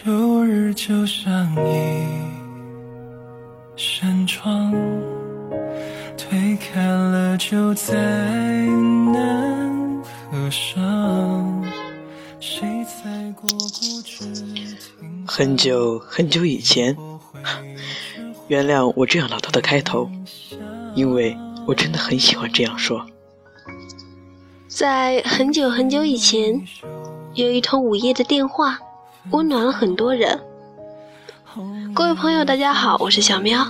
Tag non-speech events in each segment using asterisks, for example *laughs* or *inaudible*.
秋日就像一扇窗，推开了就再难合上。谁在过固执听很久很久以前，原谅我这样老套的开头，因为我真的很喜欢这样说。在很久很久以前，有一通午夜的电话，温暖了很多人。各位朋友，大家好，我是小喵。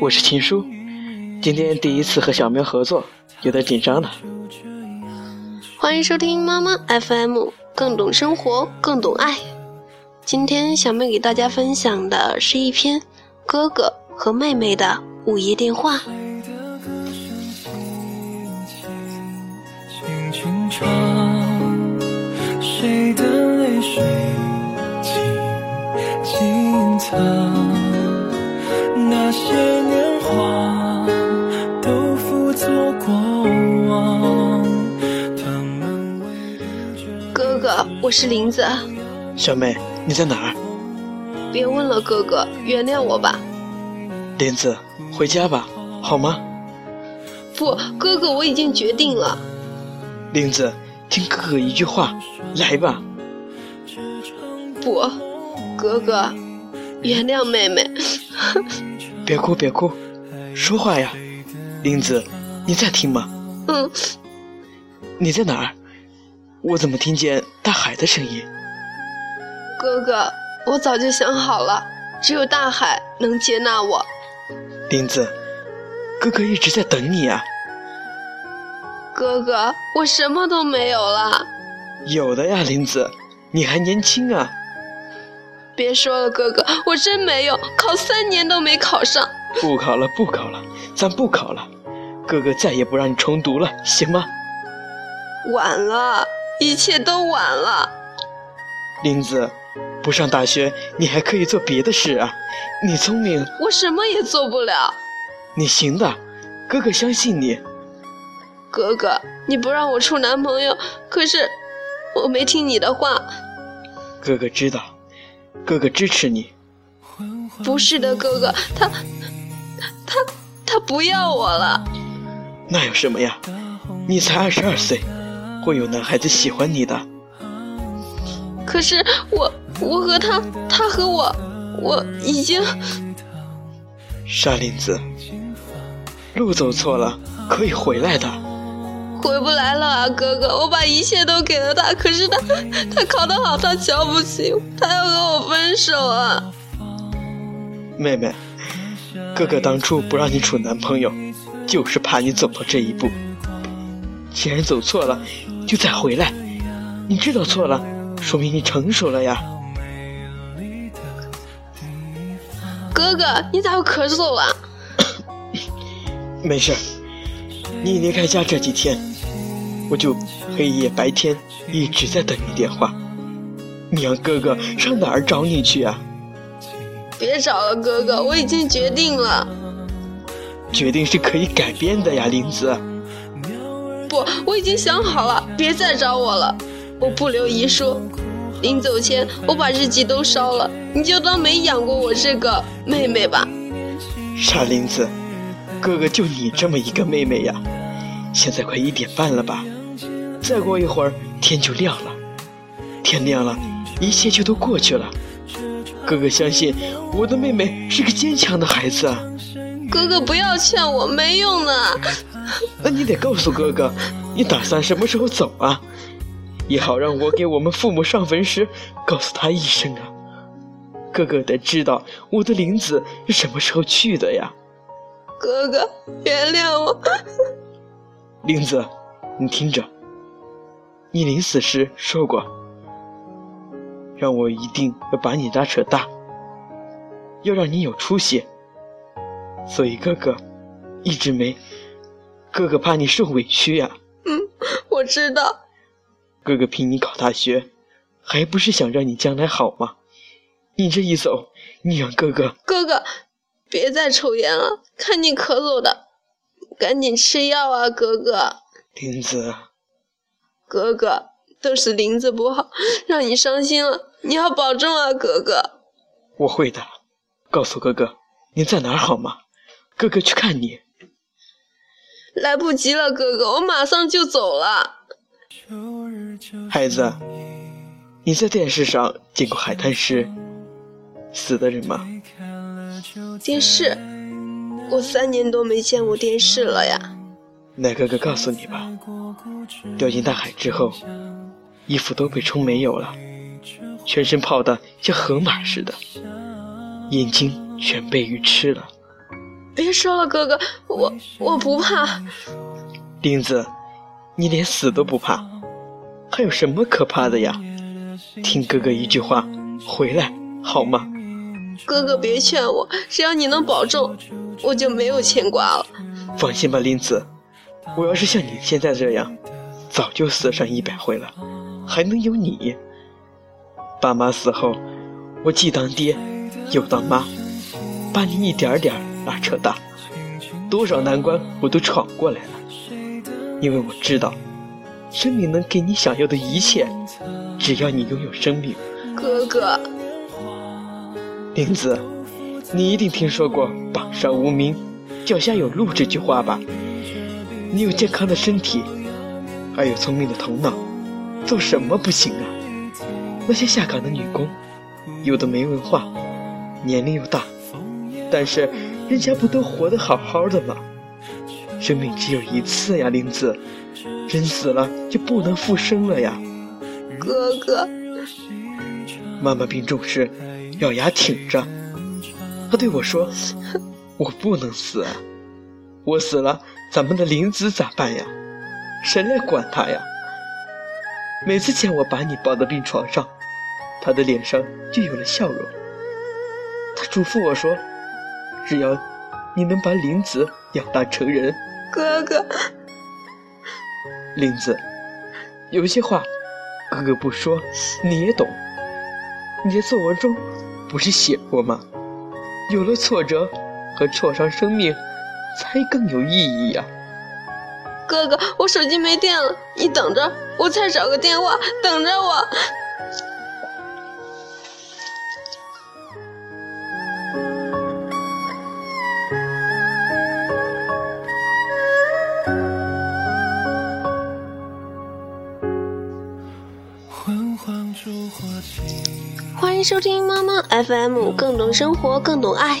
我是秦叔，今天第一次和小喵合作，有点紧张呢。欢迎收听妈妈 FM，更懂生活，更懂爱。今天小妹给大家分享的是一篇哥哥和妹妹的午夜电话。轻轻唱，谁的泪水藏？那些年华都付作过往，他们围绕着哥哥，我是林子，小妹，你在哪儿？别问了，哥哥，原谅我吧。林子，回家吧，好吗？不，哥哥，我已经决定了。林子，听哥哥一句话，来吧。不，哥哥，原谅妹妹。*laughs* 别哭，别哭，说话呀。林子，你在听吗？嗯，你在哪儿？我怎么听见大海的声音？哥哥，我早就想好了，只有大海能接纳我。林子，哥哥一直在等你啊。哥哥，我什么都没有了。有的呀，林子，你还年轻啊。别说了，哥哥，我真没有，考三年都没考上。不考了，不考了，咱不考了。哥哥再也不让你重读了，行吗？晚了，一切都晚了。林子，不上大学，你还可以做别的事啊。你聪明，我什么也做不了。你行的，哥哥相信你。哥哥，你不让我处男朋友，可是我没听你的话。哥哥知道，哥哥支持你。不是的，哥哥，他他他不要我了。那有什么呀？你才二十二岁，会有男孩子喜欢你的。可是我我和他，他和我，我已经沙林子，路走错了可以回来的。回不来了啊，哥哥！我把一切都给了他，可是他他考得好，他瞧不起我，他要和我分手啊！妹妹，哥哥当初不让你处男朋友，就是怕你走到这一步。既然走错了，就再回来。你知道错了，说明你成熟了呀。哥哥，你咋又咳嗽了？*coughs* 没事，你离开家这几天，我就黑夜白天一直在等你电话。你让哥哥上哪儿找你去啊？别找了，哥哥，我已经决定了。决定是可以改变的呀，林子。不，我已经想好了，别再找我了。我不留遗书，临走前我把日记都烧了，你就当没养过我这个妹妹吧。傻林子，哥哥就你这么一个妹妹呀。现在快一点半了吧？再过一会儿天就亮了，天亮了，一切就都过去了。哥哥相信我的妹妹是个坚强的孩子啊。哥哥不要劝我，没用的。那你得告诉哥哥，你打算什么时候走啊？也好让我给我们父母上坟时告诉他一声啊。哥哥得知道我的林子是什么时候去的呀。哥哥，原谅我。林子，你听着，你临死时说过，让我一定要把你拉扯大，要让你有出息。所以哥哥一直没，哥哥怕你受委屈呀。嗯，我知道。哥哥拼你考大学，还不是想让你将来好吗？你这一走，你让哥哥……哥哥，别再抽烟了，看你咳嗽的，赶紧吃药啊，哥哥。林子，哥哥，都是林子不好，让你伤心了。你要保重啊，哥哥。我会的。告诉哥哥，你在哪儿好吗？哥哥去看你。来不及了，哥哥，我马上就走了。孩子，你在电视上见过海滩时死的人吗？电视？我三年多没见过电视了呀。那哥哥告诉你吧，掉进大海之后，衣服都被冲没有了，全身泡的像河马似的，眼睛全被鱼吃了。别说了，哥哥，我我不怕。林子，你连死都不怕，还有什么可怕的呀？听哥哥一句话，回来好吗？哥哥别劝我，只要你能保重，我就没有牵挂了。放心吧，林子，我要是像你现在这样，早就死上一百回了，还能有你。爸妈死后，我既当爹，又当妈，把你一点点。拉扯大，多少难关我都闯过来了，因为我知道，生命能给你想要的一切，只要你拥有生命。哥哥，林子，你一定听说过“榜上无名，脚下有路”这句话吧？你有健康的身体，还有聪明的头脑，做什么不行啊？那些下岗的女工，有的没文化，年龄又大，但是。人家不都活得好好的吗？生命只有一次呀，林子，人死了就不能复生了呀。哥哥，妈妈病重时，咬牙挺着，她对我说：“ *laughs* 我不能死啊，我死了，咱们的林子咋办呀？谁来管他呀？”每次见我把你抱到病床上，他的脸上就有了笑容。他嘱咐我说。只要你能把林子养大成人，哥哥，林子，有些话哥哥不说你也懂。你在作文中不是写过吗？有了挫折和挫伤，生命才更有意义呀。哥哥，我手机没电了，你等着，我再找个电话，等着我。欢迎收听妈妈 FM，更懂生活，更懂爱，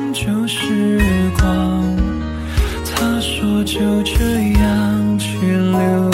旧时光，他说就这样去流浪。